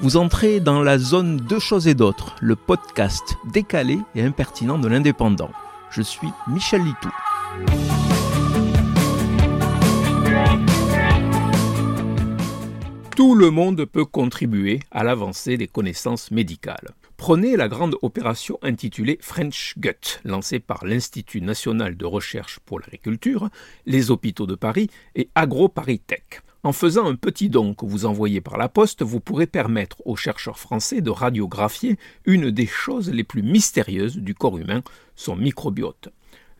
Vous entrez dans la zone Deux choses et d'autres, le podcast décalé et impertinent de l'indépendant. Je suis Michel Litou. Tout le monde peut contribuer à l'avancée des connaissances médicales. Prenez la grande opération intitulée French Gut, lancée par l'Institut national de recherche pour l'agriculture, les hôpitaux de Paris et AgroParisTech. En faisant un petit don que vous envoyez par la poste, vous pourrez permettre aux chercheurs français de radiographier une des choses les plus mystérieuses du corps humain, son microbiote.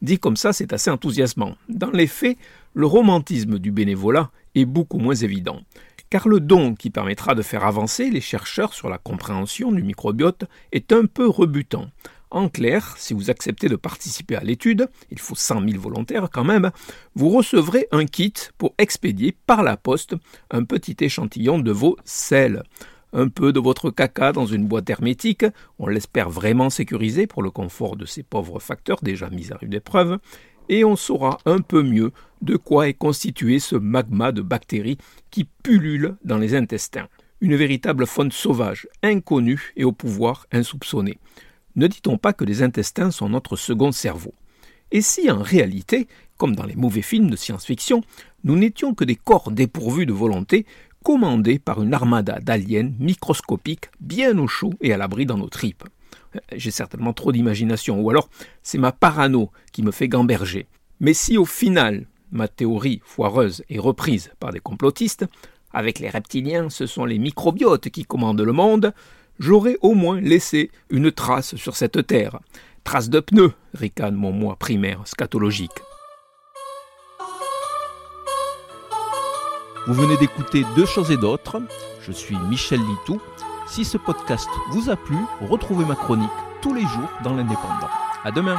Dit comme ça, c'est assez enthousiasmant. Dans les faits, le romantisme du bénévolat est beaucoup moins évident. Car le don qui permettra de faire avancer les chercheurs sur la compréhension du microbiote est un peu rebutant. En clair, si vous acceptez de participer à l'étude, il faut 100 000 volontaires quand même, vous recevrez un kit pour expédier par la poste un petit échantillon de vos selles. Un peu de votre caca dans une boîte hermétique, on l'espère vraiment sécurisée pour le confort de ces pauvres facteurs déjà mis à rude épreuve, et on saura un peu mieux de quoi est constitué ce magma de bactéries qui pullule dans les intestins. Une véritable faune sauvage, inconnue et au pouvoir insoupçonné. Ne dit-on pas que les intestins sont notre second cerveau Et si en réalité, comme dans les mauvais films de science-fiction, nous n'étions que des corps dépourvus de volonté, commandés par une armada d'aliens microscopiques bien au chaud et à l'abri dans nos tripes J'ai certainement trop d'imagination, ou alors c'est ma parano qui me fait gamberger. Mais si au final, ma théorie foireuse est reprise par des complotistes, avec les reptiliens, ce sont les microbiotes qui commandent le monde, j'aurais au moins laissé une trace sur cette terre. Trace de pneus, ricane mon moi primaire scatologique. Vous venez d'écouter Deux choses et d'autres. Je suis Michel Litou. Si ce podcast vous a plu, retrouvez ma chronique tous les jours dans l'Indépendant. À demain!